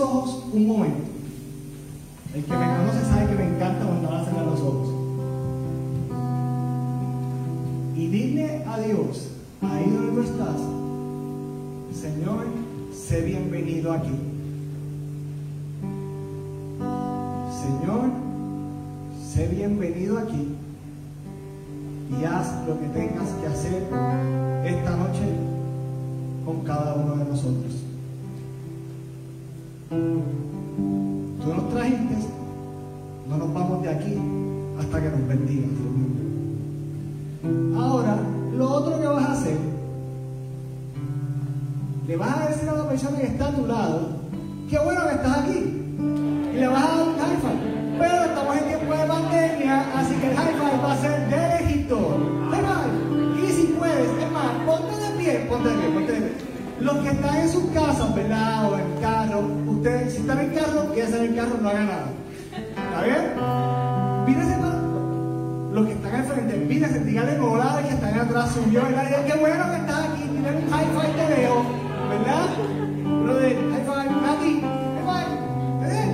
ojos un momento. El que me conoce sabe que me encanta cuando a los ojos. Y dile a Dios, ahí donde estás, Señor, sé bienvenido aquí. Señor, sé bienvenido aquí y haz lo que tengas que hacer esta noche con cada uno de nosotros. Tú nos trajiste, no nos vamos de aquí hasta que nos bendigas, Ahora, lo otro que vas a hacer, le vas a decir a la persona que está a tu lado, qué bueno que estás aquí. Y le vas a dar un high five. Pero estamos en tiempo de pandemia, así que el high five va a ser de Egipto. Y si puedes, es más, ponte de pie, ponte de pie, ponte de pie. Los que están en sus casas, ¿verdad? ustedes, si están en carro, quédense en el carro, no hagan nada. ¿Está bien? Mírense los que están al frente, mírense, díganle volada que están atrás, subió, ¿verdad? Qué bueno que estás aquí, tienen un high five te veo, ¿verdad? Uno de high five, Nati, high five, ¿verdad?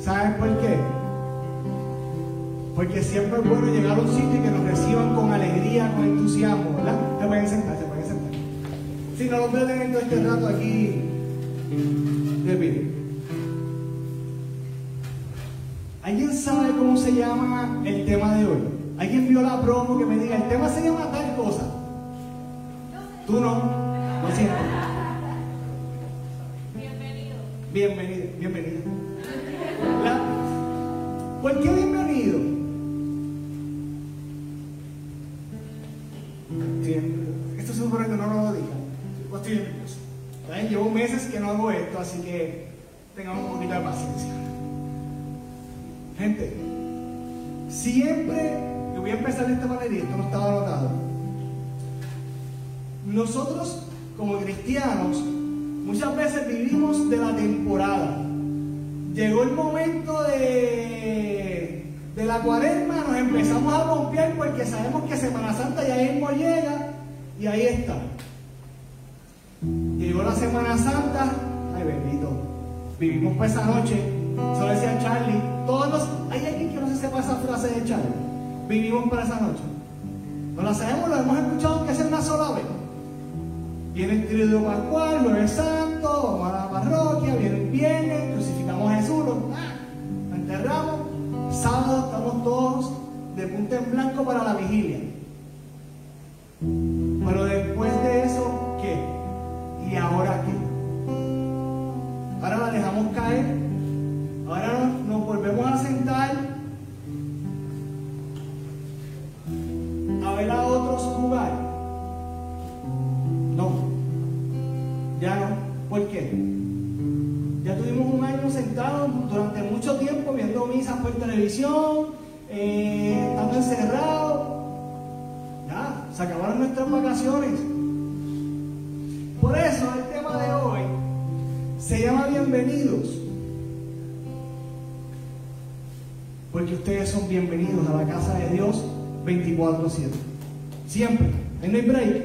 ¿Saben por qué? Porque siempre es bueno llegar a un sitio y que nos reciban con alegría, con entusiasmo, ¿verdad? Se pueden sentar, se pueden sentar. Si no los veo teniendo este rato aquí Repite. ¿Alguien sabe cómo se llama el tema de hoy? ¿Alguien vio la promo que me diga, el tema se llama tal cosa? Tú no, lo siento. Bienvenido. Bienvenido, bienvenido. La, cualquier hago esto, así que tengamos un poquito de paciencia. Gente, siempre, y voy a empezar de esta manera y esto no estaba anotado. Nosotros, como cristianos, muchas veces vivimos de la temporada. Llegó el momento de, de la cuaresma, nos empezamos a bombear porque sabemos que Semana Santa ya mismo llega y ahí está. Llegó la Semana Santa, de bendito. Vivimos para esa noche. Eso decía Charlie. Todos los, ¿Hay alguien que no se sepa esa frase de Charlie? Vivimos para esa noche. No la sabemos, lo hemos escuchado que es una sola vez. Viene el tríodo pascual, no es santo, vamos a la parroquia, viene el viernes, crucificamos a Jesús, ah, lo, enterramos. Sábado estamos todos de punta en blanco para la vigilia. Pero después de eso, ¿qué? ¿Y ahora qué? caer. Ahora nos volvemos a sentar. A ver a otros jugar. No. Ya no. ¿Por qué? Ya tuvimos un año sentados durante mucho tiempo viendo misas por televisión, eh, estando encerrados. Ya, se acabaron nuestras vacaciones. Por eso se llama Bienvenidos. Porque ustedes son bienvenidos a la casa de Dios 24-7. Siempre. En el break.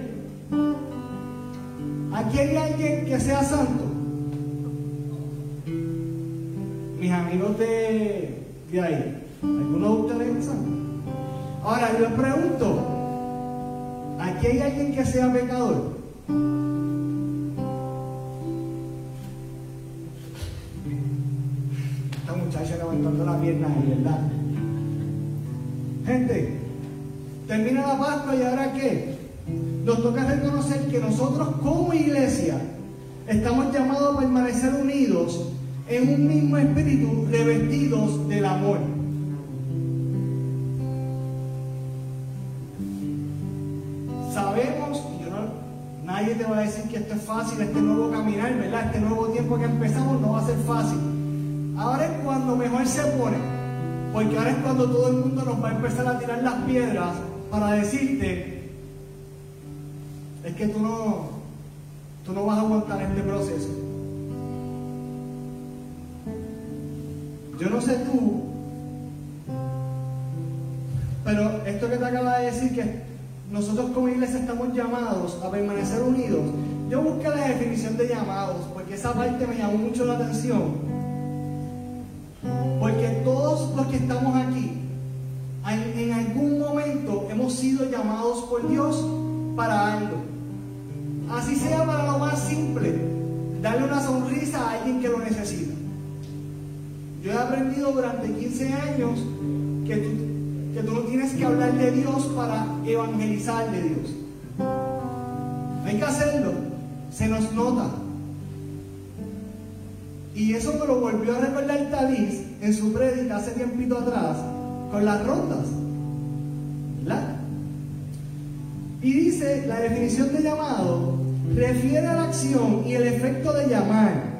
Aquí hay alguien que sea santo. Mis amigos de, de ahí. ¿Algunos de ustedes santos? Ahora yo les pregunto. ¿Aquí hay alguien que sea pecador? Pascua y ahora qué? Nos toca reconocer que nosotros como iglesia estamos llamados a permanecer unidos en un mismo espíritu, revestidos del amor. Sabemos, y yo no, nadie te va a decir que esto es fácil, este nuevo caminar, ¿verdad? Este nuevo tiempo que empezamos no va a ser fácil. Ahora es cuando mejor se pone, porque ahora es cuando todo el mundo nos va a empezar a tirar las piedras para decirte, es que tú no, tú no vas a aguantar este proceso. Yo no sé tú, pero esto que te acaba de decir que nosotros como iglesia estamos llamados a permanecer unidos. Yo busqué la definición de llamados porque esa parte me llamó mucho la atención. Porque todos los que estamos aquí, en, en algún momento hemos llamados por Dios para algo. Así sea para lo más simple, darle una sonrisa a alguien que lo necesita. Yo he aprendido durante 15 años que tú, que tú no tienes que hablar de Dios para evangelizar de Dios. Hay que hacerlo, se nos nota. Y eso me lo volvió a recordar Talís en su prédica hace tiempito atrás, con las rondas. Y dice, la definición de llamado refiere a la acción y el efecto de llamar.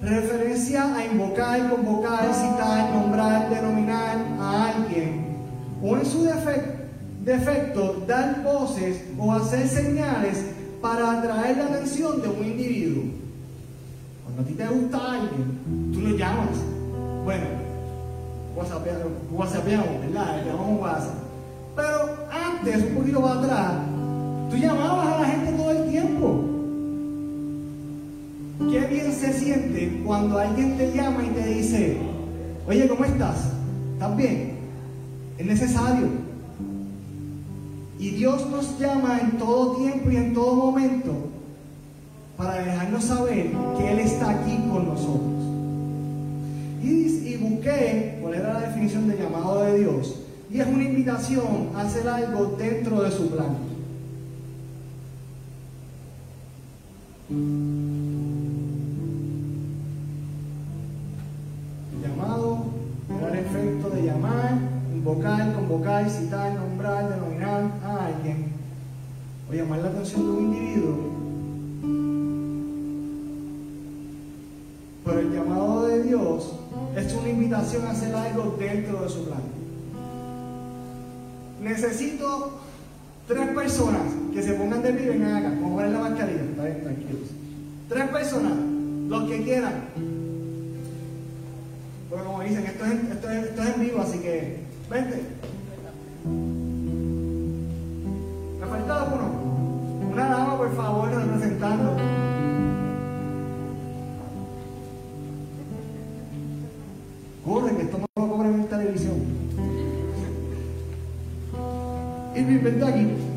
Referencia a invocar, convocar, citar, nombrar, denominar a alguien. O en su defecto, dar voces o hacer señales para atraer la atención de un individuo. Cuando a ti te gusta alguien, tú lo llamas. Bueno, whatsappeamos, ¿verdad? WhatsApp. Pero antes, un poquito para atrás, tú llamabas a la gente todo el tiempo. Qué bien se siente cuando alguien te llama y te dice, oye, ¿cómo estás? ¿Estás bien? Es necesario. Y Dios nos llama en todo tiempo y en todo momento para dejarnos saber que Él está aquí con nosotros. Y, y busqué cuál era la definición de llamado de Dios. Y es una invitación a hacer algo dentro de su plan. Llamado era el efecto de llamar, invocar, convocar, citar, nombrar, denominar a alguien o llamar la atención de un individuo. Pero el llamado de Dios es una invitación a hacer algo dentro de su plan. Necesito tres personas que se pongan de pie vengan acá. A poner la mascarilla, está bien, tranquilos. Tres personas, los que quieran. Pero como dicen, esto es, esto es, esto es en vivo, así que vente. Me falta uno. Una dama, por favor, representando. Irving, vente aquí.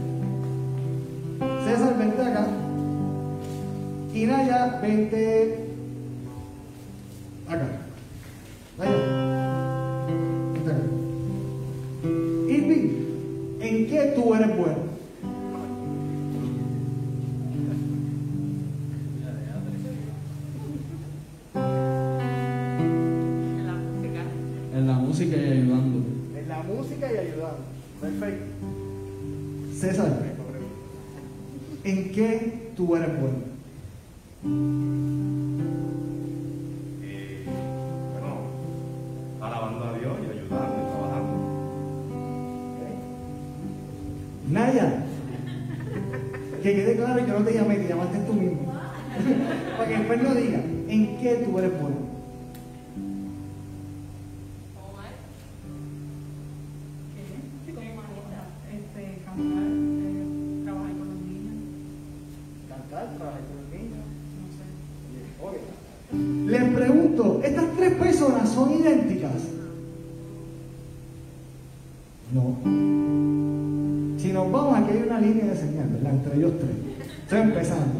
Estoy empezando.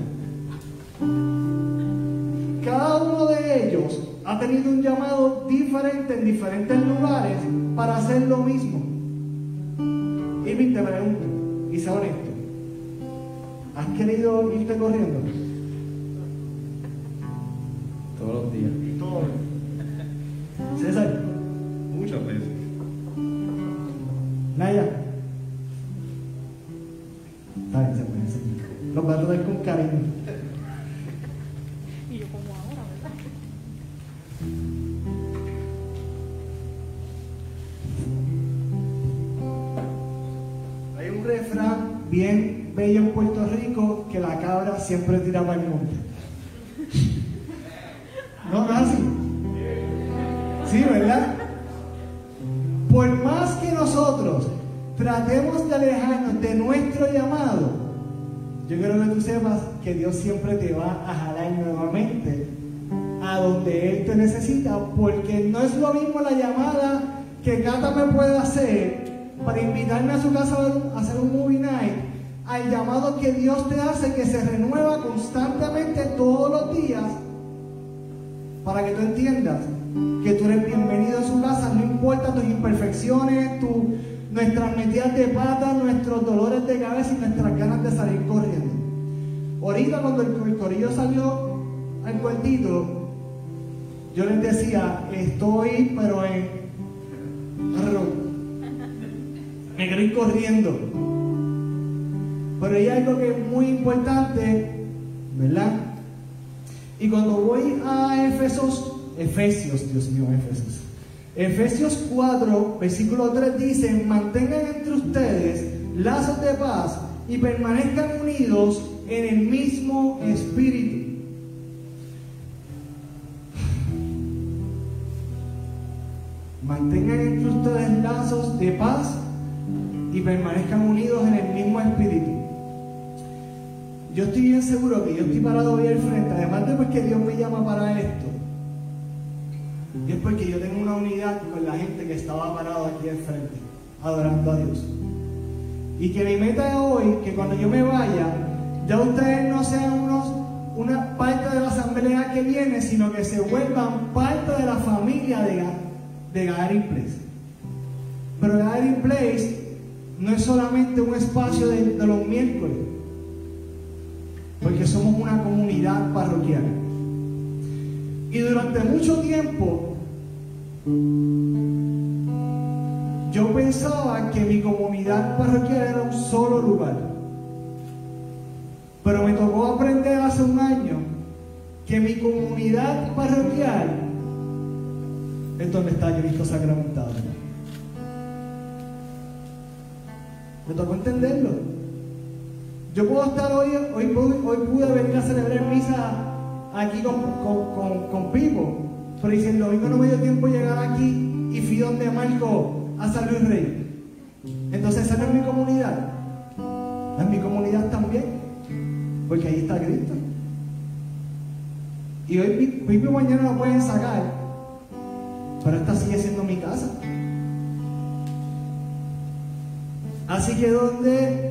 Cada uno de ellos ha tenido un llamado diferente en diferentes lugares para hacer lo mismo. Irving, te pregunto, y sé honesto, ¿has querido irte corriendo? En Puerto Rico que la cabra siempre tira para el monte. ¿No, no así? Sí, ¿verdad? Por más que nosotros tratemos de alejarnos de nuestro llamado, yo quiero que tú sepas que Dios siempre te va a jalar nuevamente a donde Él te necesita, porque no es lo mismo la llamada que Cata me puede hacer para invitarme a su casa a hacer un movie night, al llamado que Dios te hace que se renueva constantemente todos los días, para que tú entiendas que tú eres bienvenido a su casa, no importa tus imperfecciones, tu- nuestras metidas de pata, nuestros dolores de cabeza y nuestras ganas de salir corriendo. Ahorita cuando el, el corillo salió al cuartito, yo les decía, estoy pero en... Me quiero corriendo. Pero hay algo que es muy importante, ¿verdad? Y cuando voy a Efesos, Efesios, Dios mío, Efesios. Efesios 4, versículo 3 dice, mantengan entre ustedes lazos de paz y permanezcan unidos en el mismo espíritu. Mantengan entre ustedes lazos de paz y permanezcan unidos en el mismo espíritu. Yo estoy bien seguro que yo estoy parado hoy al frente, además de porque Dios me llama para esto, es porque yo tengo una unidad con la gente que estaba parado aquí al frente, adorando a Dios. Y que mi meta es hoy, que cuando yo me vaya, ya ustedes no sean unos, una parte de la asamblea que viene, sino que se vuelvan parte de la familia de, de Gathering Place. Pero Gathering Place no es solamente un espacio de, de los miércoles, porque somos una comunidad parroquial. Y durante mucho tiempo yo pensaba que mi comunidad parroquial era un solo lugar. Pero me tocó aprender hace un año que mi comunidad parroquial es donde está Cristo sacramentado. Me tocó entenderlo. Yo puedo estar hoy, hoy, pude- venir a celebrar misa aquí con, con, con, con Pipo, pero dice el domingo no me dio tiempo llegar aquí y fui donde Marco a San Luis Rey. Entonces esa no es mi comunidad, es mi comunidad también, porque ahí está Cristo. Y hoy Pi- Pipo y mañana lo pueden sacar, pero esta sigue siendo mi casa. Así que donde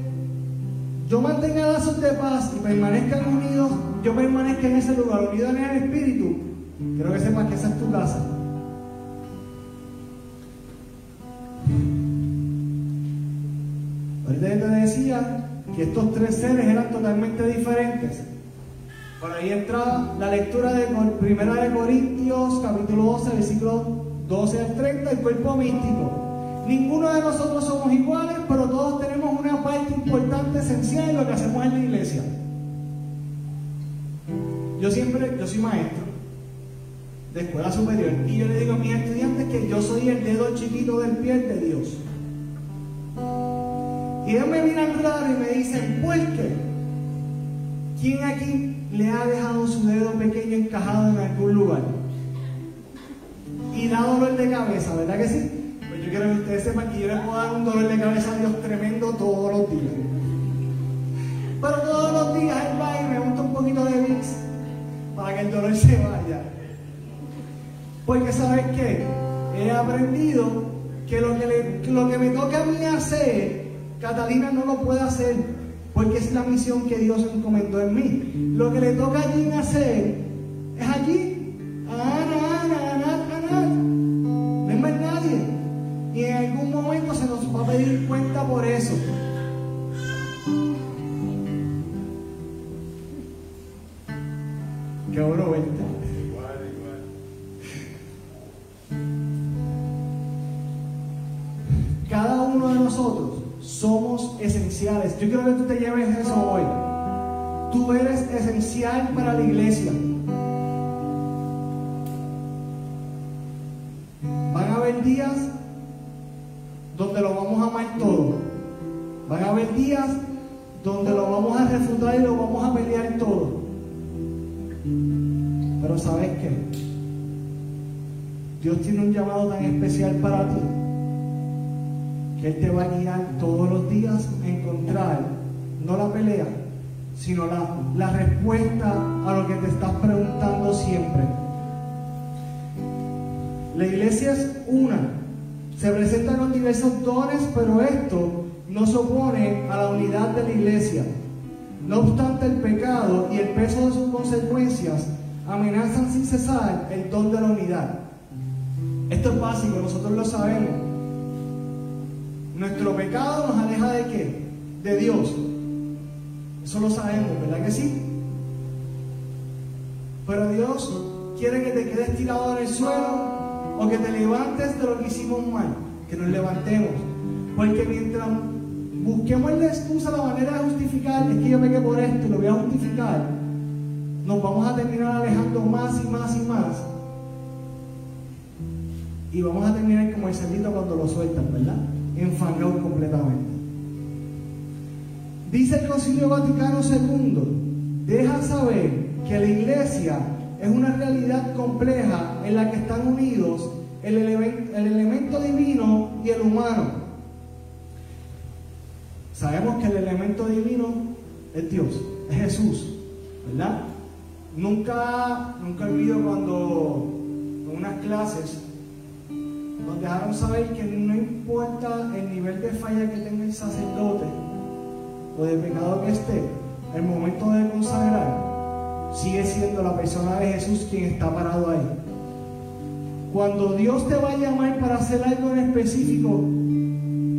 yo mantenga lazos de paz y permanezcan unidos, yo permanezca en ese lugar, unido en el Espíritu, quiero que sepas que esa es tu casa. Ahorita yo te decía que estos tres seres eran totalmente diferentes. Por ahí entra la lectura de Primera de Corintios, capítulo 12, versículo 12 al 30, el cuerpo místico. Ninguno de nosotros somos iguales, pero todos tenemos una parte importante esencial en lo que hacemos en la iglesia. Yo siempre, yo soy maestro de escuela superior y yo le digo a mis estudiantes que yo soy el dedo chiquito del pie de Dios. Y ellos me miran raro y me dicen, ¿por qué? ¿Quién aquí le ha dejado su dedo pequeño encajado en algún lugar? Y da dolor de cabeza, ¿verdad que sí? Quiero que ustedes sepan que yo les puedo dar un dolor de cabeza a Dios tremendo todos los días. Pero todos los días él va y me gusta un poquito de VIX para que el dolor se vaya. Porque sabes qué? He aprendido que lo que, lo que me toca a mí hacer, Catalina no lo puede hacer, porque es la misión que Dios encomendó en mí. Lo que le toca a Jean hacer es allí. Ana. Pedir cuenta por eso. Verte. Igual, igual. Cada uno de nosotros somos esenciales. Yo quiero que tú te lleves eso hoy. Tú eres esencial para la iglesia. Van a haber días donde lo vamos. Van a haber días donde lo vamos a refutar y lo vamos a pelear todo. Pero ¿sabes qué? Dios tiene un llamado tan especial para ti que Él te va a guiar todos los días a encontrar, no la pelea, sino la, la respuesta a lo que te estás preguntando siempre. La iglesia es una, se presentan con diversos dones, pero esto no se opone a la unidad de la iglesia. No obstante, el pecado y el peso de sus consecuencias amenazan sin cesar el don de la unidad. Esto es básico, nosotros lo sabemos. Nuestro pecado nos aleja de qué? De Dios. Eso lo sabemos, ¿verdad que sí? Pero Dios quiere que te quedes tirado en el suelo o que te levantes de lo que hicimos mal, que nos levantemos. Porque mientras busquemos la excusa, la manera de justificar, es que yo pequé por esto y lo voy a justificar, nos vamos a terminar alejando más y más y más. Y vamos a terminar como el cerdito cuando lo sueltan, ¿verdad? Enfangado completamente. Dice el Concilio Vaticano II, deja saber que la iglesia es una realidad compleja en la que están unidos el elemento divino y el humano. Sabemos que el elemento divino es Dios, es Jesús, ¿verdad? Nunca, nunca olvido cuando en unas clases nos dejaron saber que no importa el nivel de falla que tenga el sacerdote o de pecado que esté, el momento de consagrar sigue siendo la persona de Jesús quien está parado ahí. Cuando Dios te va a llamar para hacer algo en específico,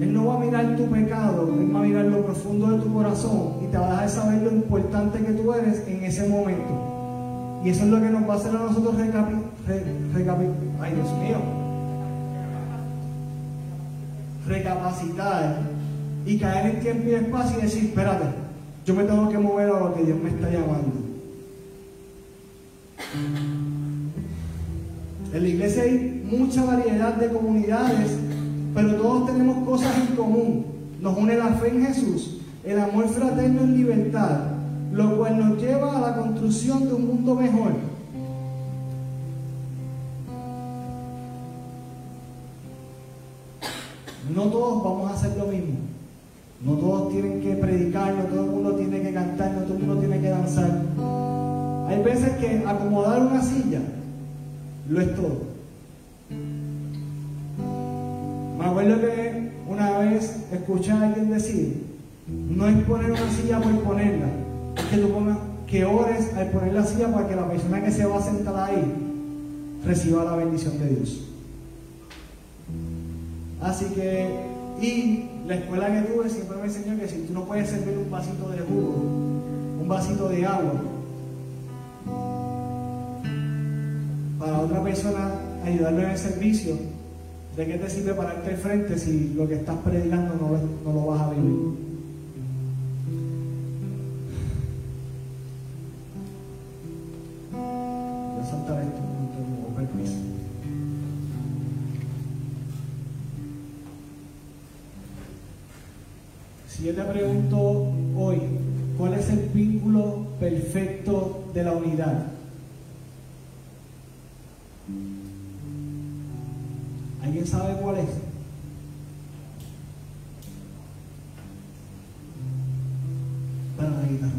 Él no va a mirar tu pecado, Él va a mirar lo profundo de tu corazón y te va a dejar saber lo importante que tú eres en ese momento. Y eso es lo que nos va a hacer a nosotros recapi, re- recapi- ay Dios mío, recapacitar y caer en tiempo y espacio y decir, espérate, yo me tengo que mover a lo que Dios me está llamando. En la iglesia hay mucha variedad de comunidades, pero todos tenemos cosas en común. Nos une la fe en Jesús, el amor fraterno en libertad, lo cual nos lleva a la construcción de un mundo mejor. No todos vamos a hacer lo mismo. No todos tienen que predicar, no todo el mundo tiene que cantar, no todo el mundo tiene que danzar. Hay veces que acomodar una silla lo es todo. Me acuerdo que una vez escuché a alguien decir, no es poner una silla por ponerla, es que tú pongas, que ores al poner la silla para que la persona que se va a sentar ahí reciba la bendición de Dios. Así que, y la escuela que tuve siempre me enseñó que si tú no puedes servir un vasito de jugo, un vasito de agua, para otra persona ayudarlo en el servicio, ¿De qué te sirve pararte al frente si lo que estás predicando no, no lo vas a vivir? Si yo te pregunto hoy, ¿cuál es el vínculo perfecto de la unidad? ¿Alguien sabe cuál es? Para la guitarra.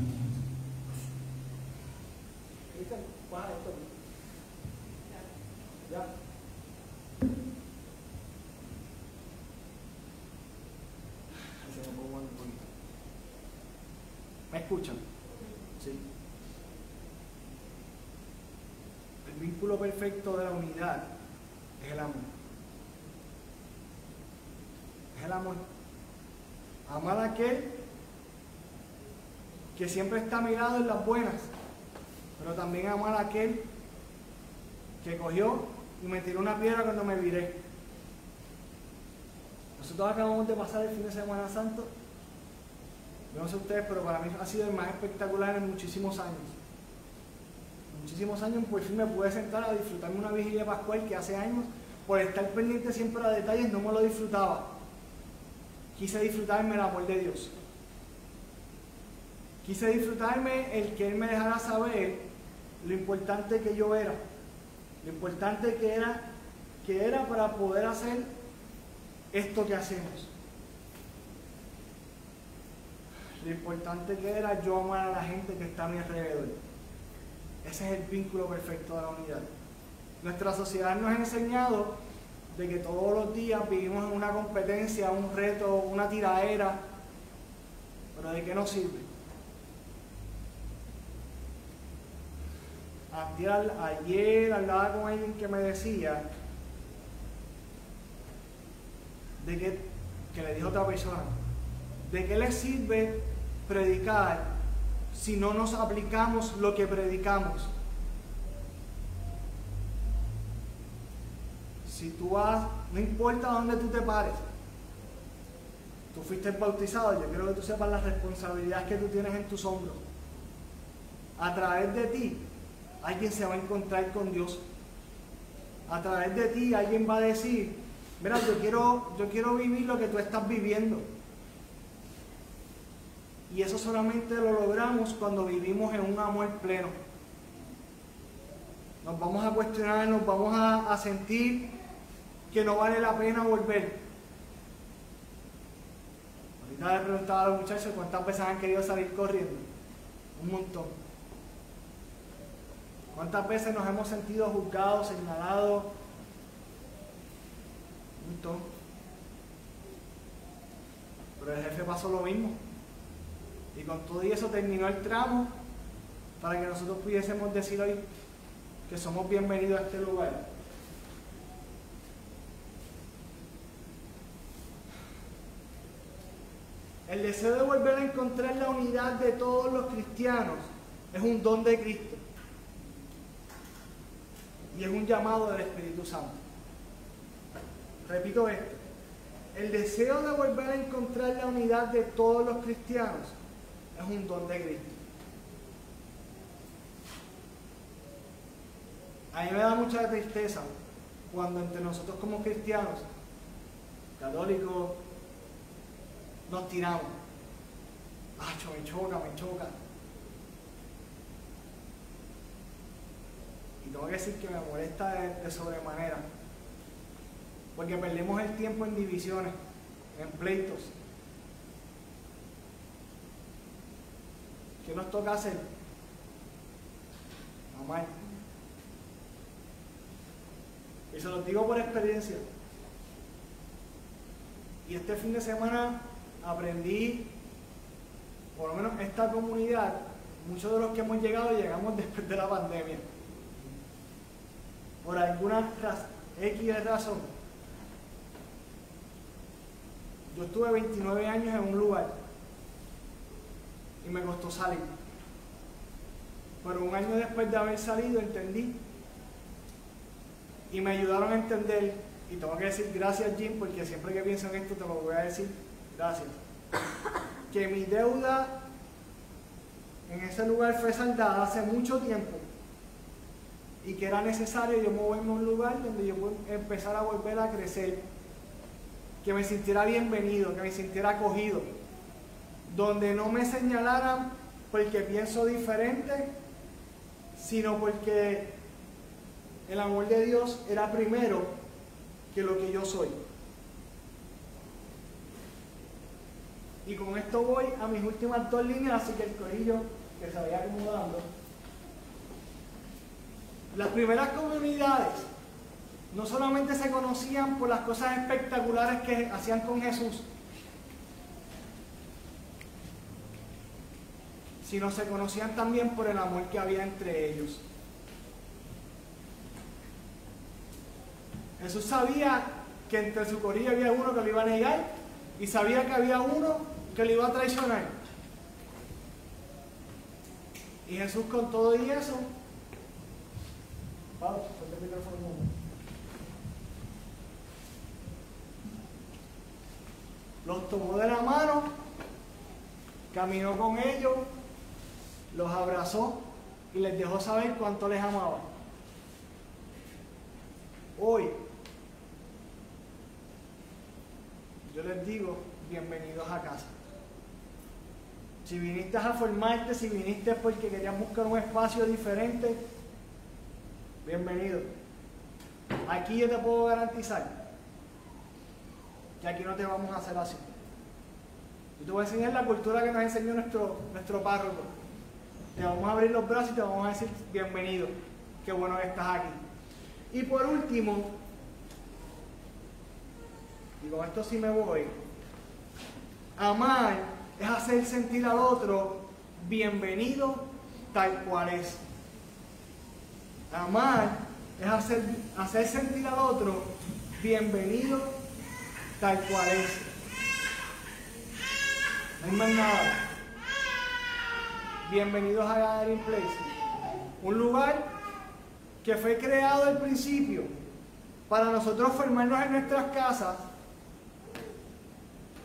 Ya. Ahí se me pongo un poquito. ¿Me escuchan? Sí. El vínculo perfecto de la unidad es el amor. Es el amor. Amar a aquel que siempre está mirado en las buenas, pero también amar a aquel que cogió y me tiró una piedra cuando me viré. Nosotros acabamos de pasar el fin de Semana Santo. No sé ustedes, pero para mí ha sido el más espectacular en muchísimos años. En muchísimos años, por fin me pude sentar a disfrutarme una vigilia pascual que hace años, por estar pendiente siempre a detalles, no me lo disfrutaba. Quise disfrutarme el amor de Dios. Quise disfrutarme el que Él me dejara saber lo importante que yo era lo importante que era, que era para poder hacer esto que hacemos. Lo importante que era yo amar a la gente que está a mi alrededor. Ese es el vínculo perfecto de la unidad. Nuestra sociedad nos ha enseñado de que todos los días vivimos en una competencia, un reto, una tiraera, pero ¿de qué nos sirve? Ayer, ayer hablaba con alguien que me decía de que, que le dijo otra persona, ¿de qué le sirve predicar si no nos aplicamos lo que predicamos? Si tú vas, no importa dónde tú te pares, tú fuiste bautizado, yo quiero que tú sepas las responsabilidades que tú tienes en tus hombros. A través de ti, alguien se va a encontrar con Dios. A través de ti alguien va a decir, mira, yo quiero, yo quiero vivir lo que tú estás viviendo. Y eso solamente lo logramos cuando vivimos en un amor pleno. Nos vamos a cuestionar, nos vamos a, sentir que no vale la pena volver. Ahorita le preguntaba a los muchachos cuántas veces han querido salir corriendo. Un montón. ¿Cuántas veces nos hemos sentido juzgados, señalados? Un. Pero el jefe pasó lo mismo. Y con todo eso terminó el tramo para que nosotros pudiésemos decir hoy que somos bienvenidos a este lugar. El deseo de volver a encontrar la unidad de todos los cristianos es un don de Cristo. Y es un llamado del Espíritu Santo. Repito esto. El deseo de volver a encontrar la unidad de todos los cristianos es un don de Cristo. A mí me da mucha tristeza cuando entre nosotros como cristianos, católicos, nos tiramos. ¡Acho, me choca, me choca! Y tengo que decir que me molesta de, de sobremanera. Porque perdemos el tiempo en divisiones, en pleitos. ¿Qué nos toca hacer? Amar. Y se los digo por experiencia. Y este fin de semana aprendí, por lo menos esta comunidad, muchos de los que hemos llegado llegamos después de la pandemia. Por alguna raz X razón. Yo estuve 29 años en un lugar y me costó salir. Pero un año después de haber salido entendí y me ayudaron a entender, y tengo que decir gracias Jim, porque siempre que pienso en esto te lo voy a decir, gracias, que mi deuda en ese lugar fue saldada hace mucho tiempo y que era necesario yo moverme a un lugar donde yo pueda empezar a volver a crecer, que me sintiera bienvenido, que me sintiera acogido. donde no me señalaran porque pienso diferente, sino porque el amor de Dios era primero que lo que yo soy. Y con esto voy a mis últimas dos líneas, así que el corillo que se vaya acomodando. Las primeras comunidades no solamente se conocían por las cosas espectaculares que hacían con Jesús, sino se conocían también por el amor que había entre ellos. Jesús sabía que entre su corilla había uno que lo iba a negar y sabía que había uno que lo iba a traicionar. Y Jesús con todo y eso, Los tomó de la mano, caminó con ellos, los abrazó y les dejó saber cuánto les amaba. Hoy, yo les digo, bienvenidos a casa. Si viniste a formarte, si viniste porque querías buscar un espacio diferente, bienvenido. Aquí yo te puedo garantizar que aquí no te vamos a hacer así. Yo te voy a enseñar la cultura que nos enseñó nuestro, nuestro párroco. Te vamos a abrir los brazos y te vamos a decir bienvenido. Qué bueno que estás aquí. Y por último, y con esto sí me voy, amar es hacer sentir al otro bienvenido tal cual es. Amar es hacer, hacer sentir al otro bienvenido tal cual es. No hay más nada. Bienvenidos a Gathering Place. Un lugar que fue creado al principio para nosotros formarnos en nuestras casas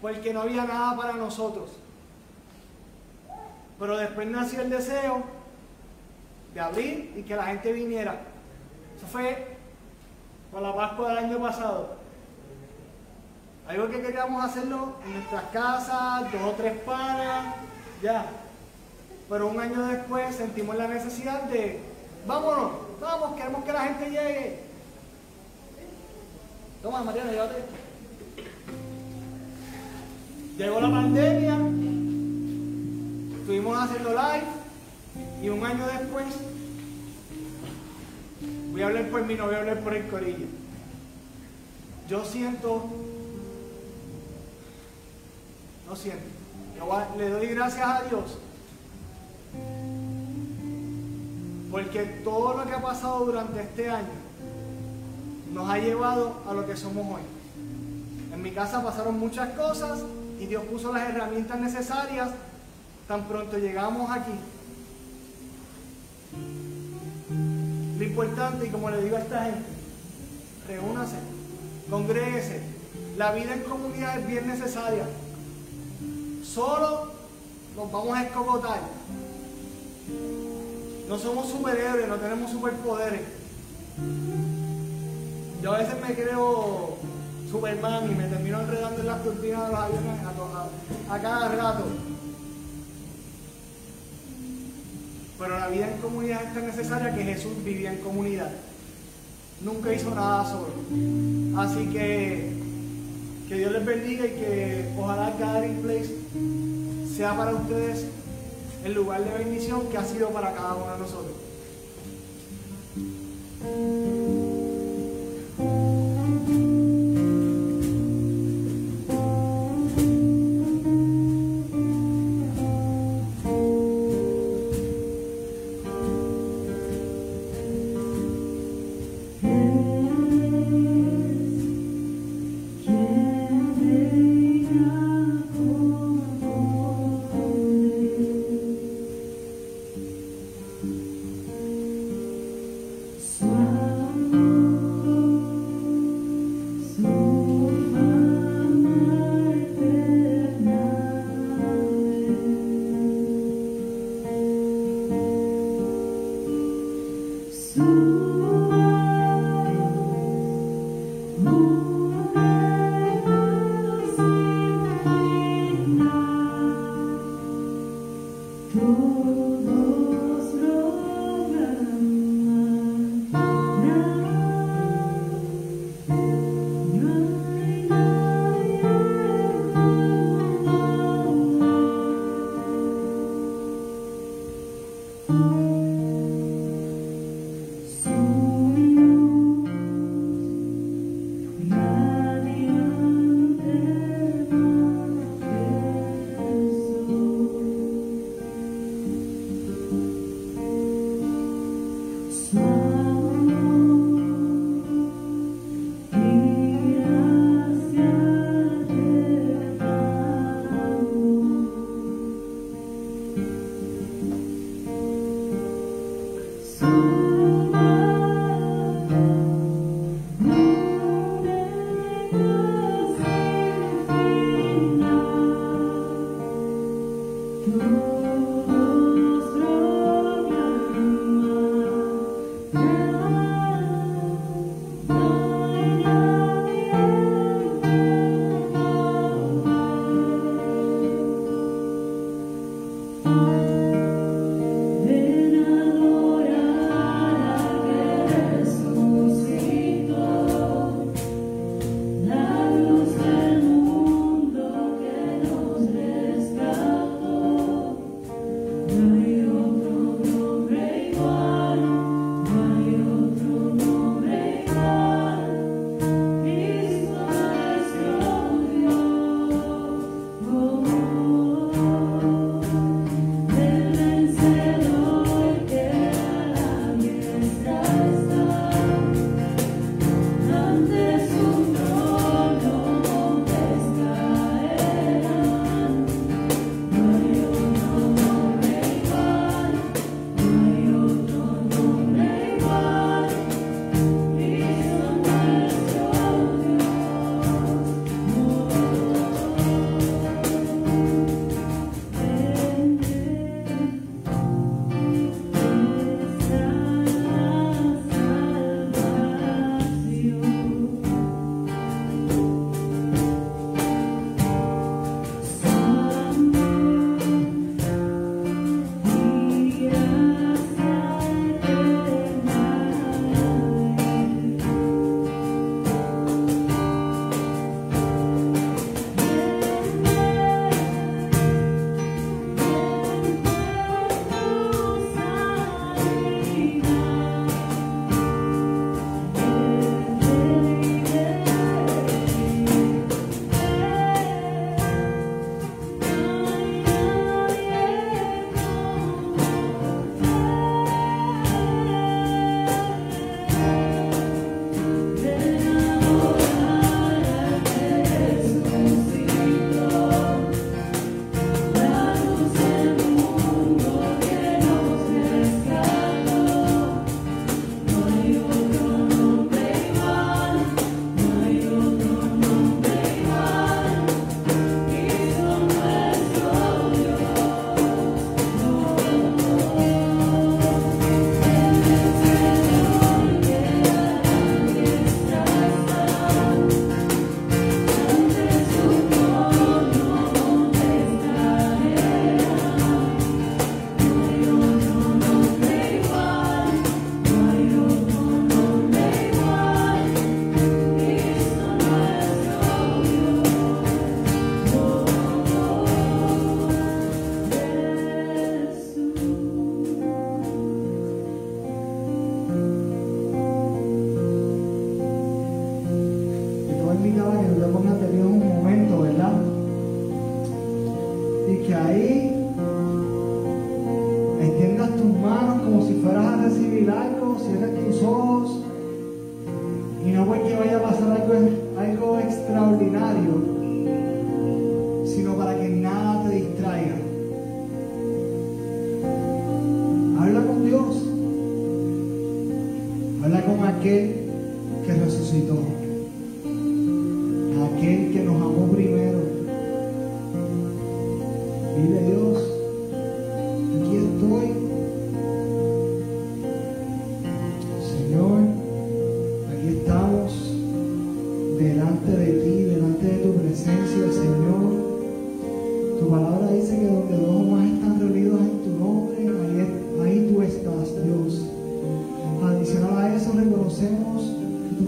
porque no había nada para nosotros. Pero después nació el deseo de abrir y que la gente viniera. Eso fue con la Pascua del año pasado. Algo que queríamos hacerlo en nuestras casas, dos o tres panas, ya. Pero un año después sentimos la necesidad de, vámonos, vamos, queremos que la gente llegue. Toma, Mariana, llévate. Llegó la pandemia, estuvimos haciendo live y un año después, voy a hablar por mí, no voy a hablar por el corillo. Yo siento no siento. Le doy gracias a Dios porque todo lo que ha pasado durante este año nos ha llevado a lo que somos hoy. En mi casa pasaron muchas cosas y Dios puso las herramientas necesarias tan pronto llegamos aquí. Lo importante, y como le digo a esta gente, reúnase, congréguese. La vida en comunidad es bien necesaria. Solo nos vamos a escogotar. No somos superhéroes, no tenemos superpoderes. Yo a veces me creo Superman y me termino enredando en las turbinas de los aviones a, a cada rato. Pero la vida en comunidad es tan necesaria que Jesús vivía en comunidad. Nunca hizo nada solo. Así que que Dios les bendiga y que ojalá Gathering Place sea para ustedes el lugar de bendición que ha sido para cada uno de nosotros.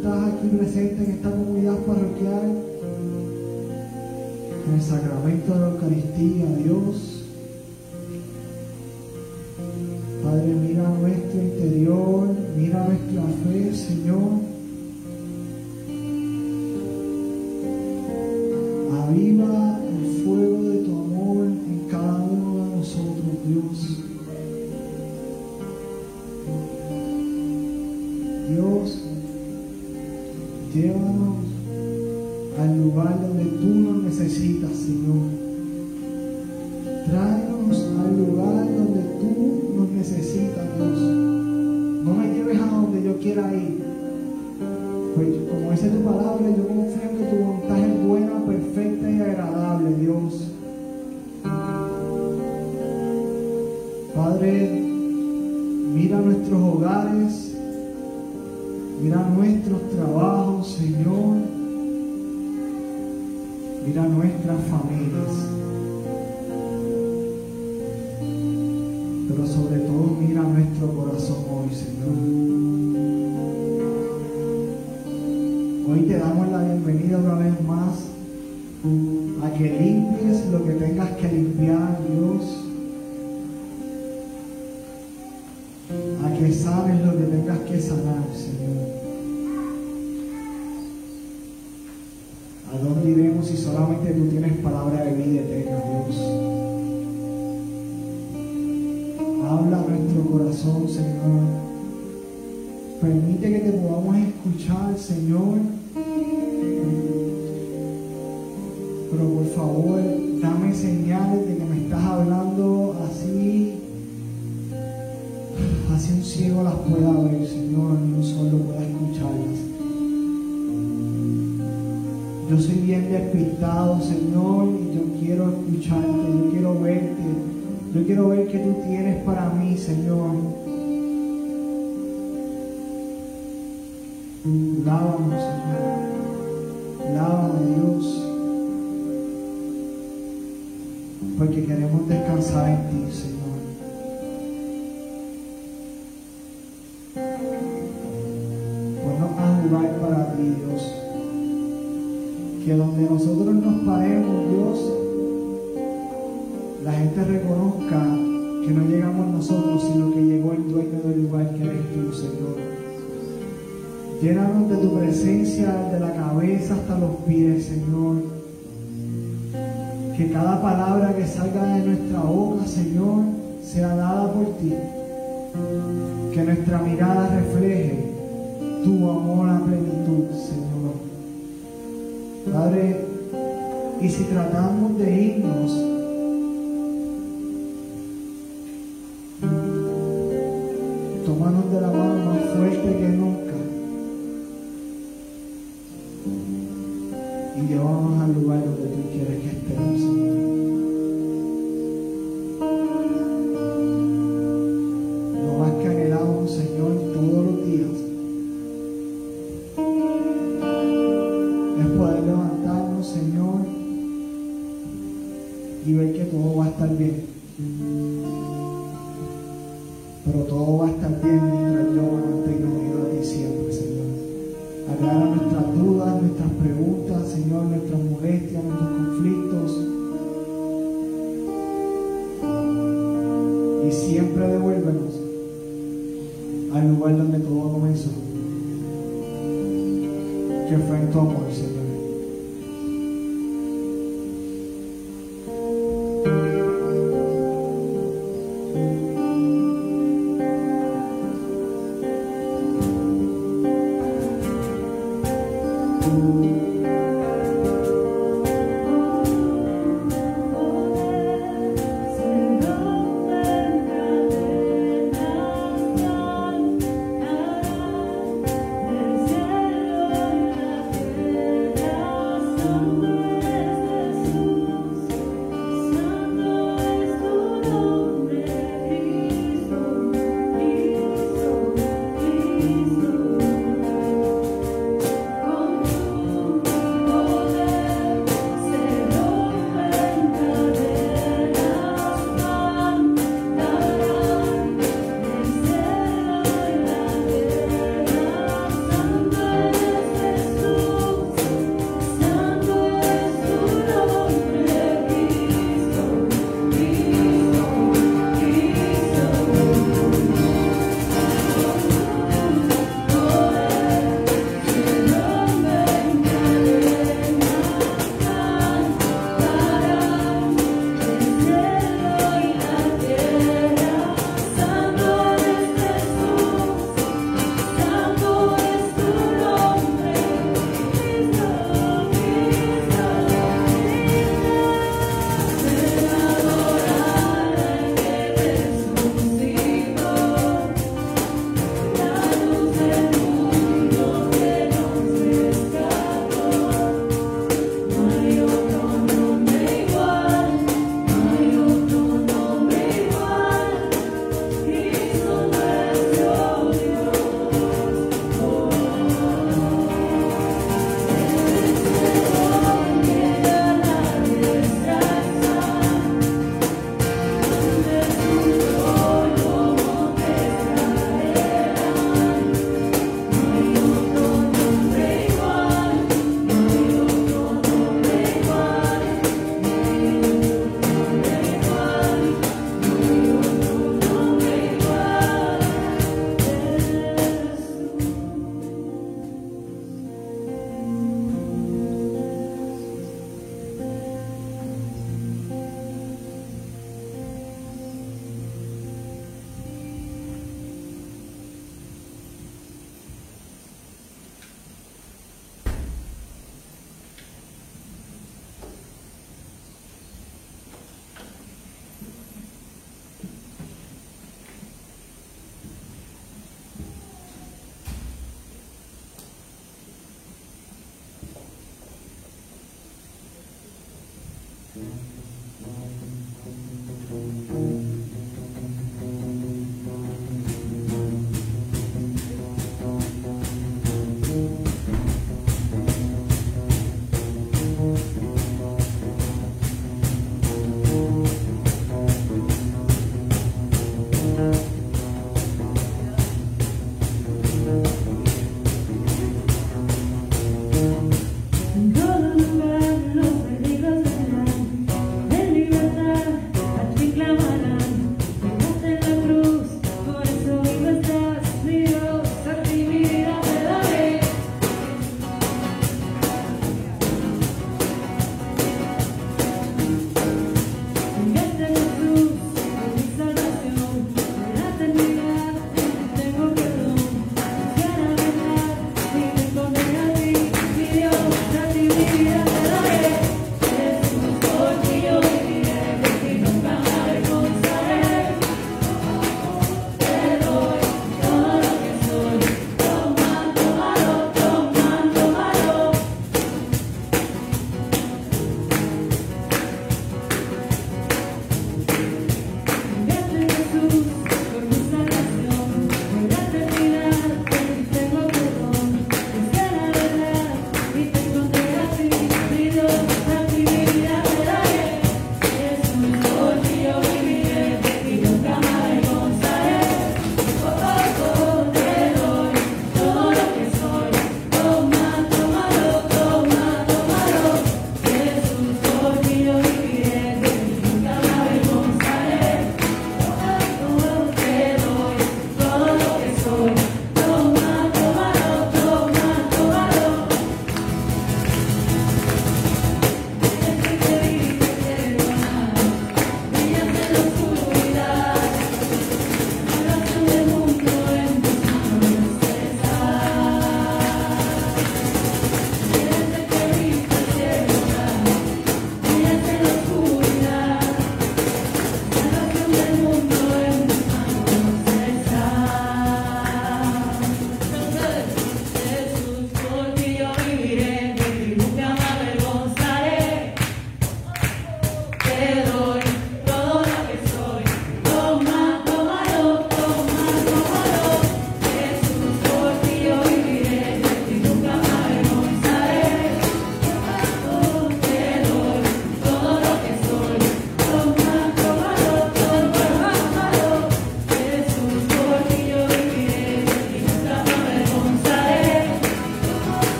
estás aquí presente en esta comunidad parroquial, en el sacramento de la Eucaristía, Dios. Padre, mira nuestro interior, mira nuestra fe, Señor. despertado, Señor, y yo quiero escucharte, yo quiero verte, yo quiero ver qué tú tienes para mí, Señor. Lávanos, Señor. Lávame, Dios. Porque queremos descansar en ti, Señor. sino que llegó el dueño del lugar que eres tú, Señor. Llénanos de tu presencia desde la cabeza hasta los pies, Señor. Que cada palabra que salga de nuestra boca, Señor, sea dada por ti. Que nuestra mirada refleje tu amor a plenitud, Señor. Padre, y si tratamos de irnos, pegué nunca. Y llevamos al lugar